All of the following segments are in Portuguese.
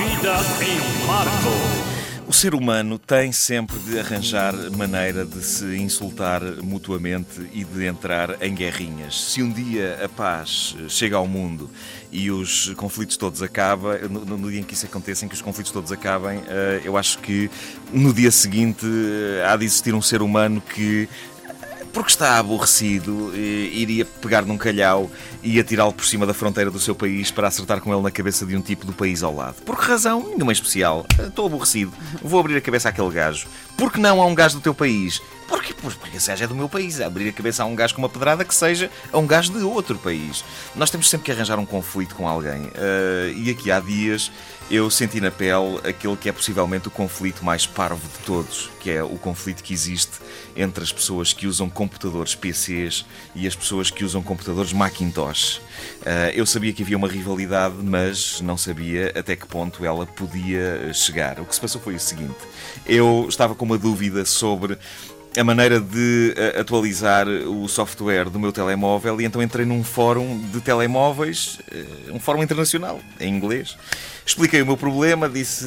Vida em Marco. O ser humano tem sempre de arranjar maneira de se insultar mutuamente e de entrar em guerrinhas. Se um dia a paz chega ao mundo e os conflitos todos acabam, no, no dia em que isso aconteça, em que os conflitos todos acabem, eh, eu acho que no dia seguinte eh, há de existir um ser humano que porque está aborrecido, iria pegar num calhau e atirá-lo por cima da fronteira do seu país para acertar com ele na cabeça de um tipo do país ao lado. Por que razão? Nenhuma especial. Estou aborrecido. Vou abrir a cabeça àquele gajo. Por que não a um gajo do teu país? Porque, porque esse gajo é do meu país. Abrir a cabeça a um gajo com uma pedrada que seja a um gajo de outro país. Nós temos sempre que arranjar um conflito com alguém. Uh, e aqui há dias eu senti na pele aquele que é possivelmente o conflito mais parvo de todos, que é o conflito que existe entre as pessoas que usam computadores PCs e as pessoas que usam computadores Macintosh. Uh, eu sabia que havia uma rivalidade, mas não sabia até que ponto ela podia chegar. O que se passou foi o seguinte: eu estava com uma dúvida sobre a maneira de uh, atualizar o software do meu telemóvel e então entrei num fórum de telemóveis, uh, um fórum internacional, em inglês. Expliquei o meu problema, disse.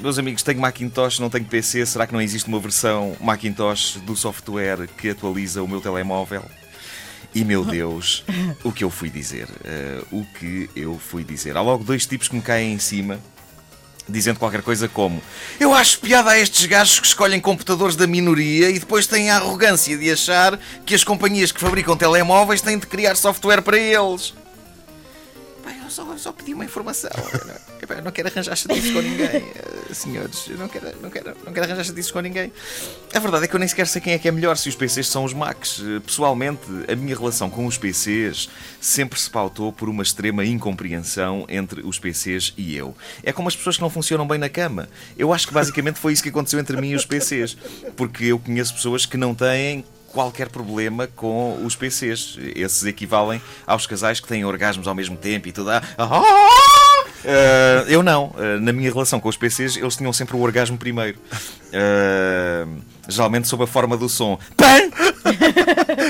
Meus amigos, tenho Macintosh, não tenho PC. Será que não existe uma versão Macintosh do software que atualiza o meu telemóvel? E meu Deus, o que eu fui dizer? Uh, o que eu fui dizer? Há logo dois tipos que me caem em cima dizendo qualquer coisa como Eu acho piada a estes gajos que escolhem computadores da minoria e depois têm a arrogância de achar que as companhias que fabricam telemóveis têm de criar software para eles só, só pedi uma informação. Eu não, quero arranjar chatices com ninguém, eh, senhores. Eu não quero, não, quero, não quero arranjar chatices com ninguém. A verdade é que eu nem sequer sei quem é que é melhor, se os PCs são os Macs. Eh, pessoalmente, a minha relação com os PCs sempre se pautou por uma extrema incompreensão entre os PCs e eu. É como as pessoas que não funcionam bem na cama. Eu acho que basicamente foi isso que aconteceu entre mim e os PCs. Porque eu conheço pessoas que não têm qualquer problema com os PCs. Esses equivalem aos casais que têm orgasmos ao mesmo tempo e tudo. Ah, uh, eu não. Uh, na minha relação com os PCs, eles tinham sempre o orgasmo primeiro. Uh, geralmente sob a forma do som. PAM!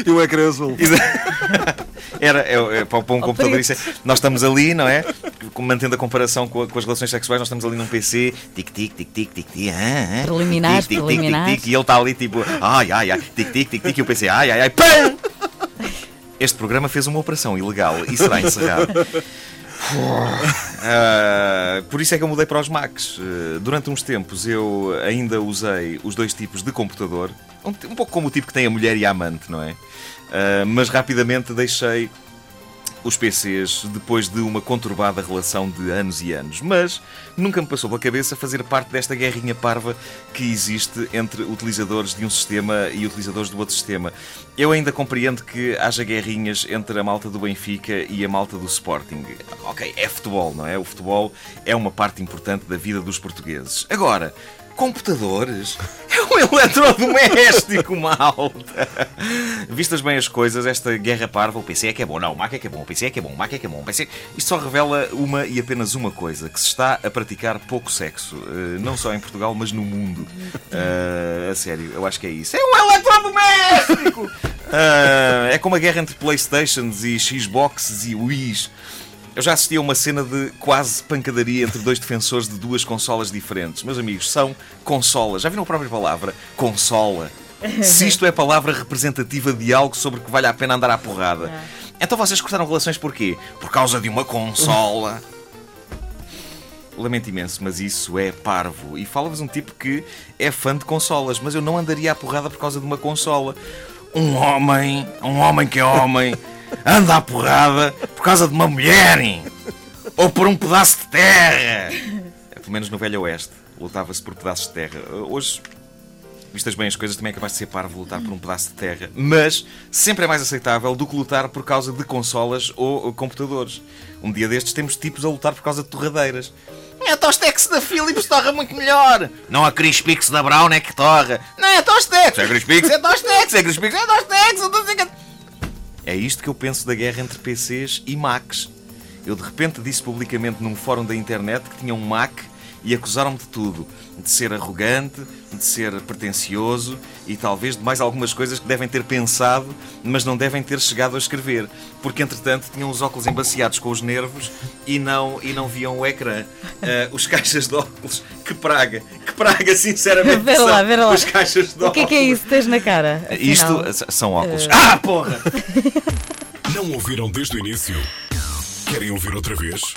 e o ecrã azul. Era é, é, para um computador. Isso é, nós estamos ali, não é? Mantendo a comparação com, a, com, as relações sexuais, nós estamos ali num PC, tic-tic, tic-tic, tic-tic, ah, preliminares, tic, tic, preliminares. Tic, tic, e ele está ali tipo, ai, ai, ai, tic-tic, tic-tic, e o PC, ai, ai, ai, pam! Este programa fez uma operação ilegal e será encerrado. Uh, por isso é que eu mudei para os Macs. Uh, durante uns tempos eu ainda usei os dois tipos de computador, um, um pouco como o tipo que tem a mulher e a amante, não é? Uh, mas rapidamente deixei os PCs depois de uma conturbada relação de anos e anos. Mas nunca me passou pela cabeça fazer parte desta guerrinha parva que existe entre utilizadores de um sistema e utilizadores do outro sistema. Eu ainda compreendo que haja guerrinhas entre a malta do Benfica e a malta do Sporting. Ok, é futebol, não é? O futebol é uma parte importante da vida dos portugueses. Agora, computadores? Um eletrodoméstico, malta! Vistas bem as coisas, esta guerra parva, o PC é que é bom, não, o Mac é que é bom, o PC é que é bom, o Mac é que é bom, o PC... Isto só revela uma e apenas uma coisa, que se está a praticar pouco sexo. Uh, não só em Portugal, mas no mundo. Uh, a sério, eu acho que é isso. É um eletrodoméstico! Uh, é como a guerra entre Playstations e Xboxes e Wii's. Eu já assisti a uma cena de quase pancadaria entre dois defensores de duas consolas diferentes. Meus amigos, são consolas. Já viram a própria palavra? Consola. Se isto é palavra representativa de algo sobre que vale a pena andar à porrada. É. Então vocês cortaram relações porquê? Por causa de uma consola. Lamento imenso, mas isso é parvo. E fala-vos um tipo que é fã de consolas, mas eu não andaria à porrada por causa de uma consola. Um homem, um homem que é homem, anda à porrada por causa de uma mulher ou por um pedaço de terra. Pelo menos no Velho Oeste lutava-se por pedaços de terra. Hoje, vistas bem as coisas, também é capaz de ser parvo lutar por um pedaço de terra. Mas sempre é mais aceitável do que lutar por causa de consolas ou computadores. Um dia destes temos tipos a lutar por causa de torradeiras. É a Tostex da Philips torra muito melhor. Não a Crispix da Brown é que torra. Não é a Tostex. É Crispix, é Tostex. É Crispix, é Tostex. É isto que eu penso da guerra entre PCs e Macs. Eu de repente disse publicamente num fórum da internet que tinha um Mac e acusaram-me de tudo. De ser arrogante, de ser pretencioso e talvez de mais algumas coisas que devem ter pensado, mas não devem ter chegado a escrever. Porque, entretanto, tinham os óculos embaciados com os nervos e não, e não viam o ecrã. Uh, os caixas de óculos, que praga, que praga, sinceramente. Vera lá, vera lá. Os caixas de O que é que é isso que tens na cara? Isto Afinal, são óculos. Ah, porra! Não ouviram desde o início? Querem ouvir outra vez?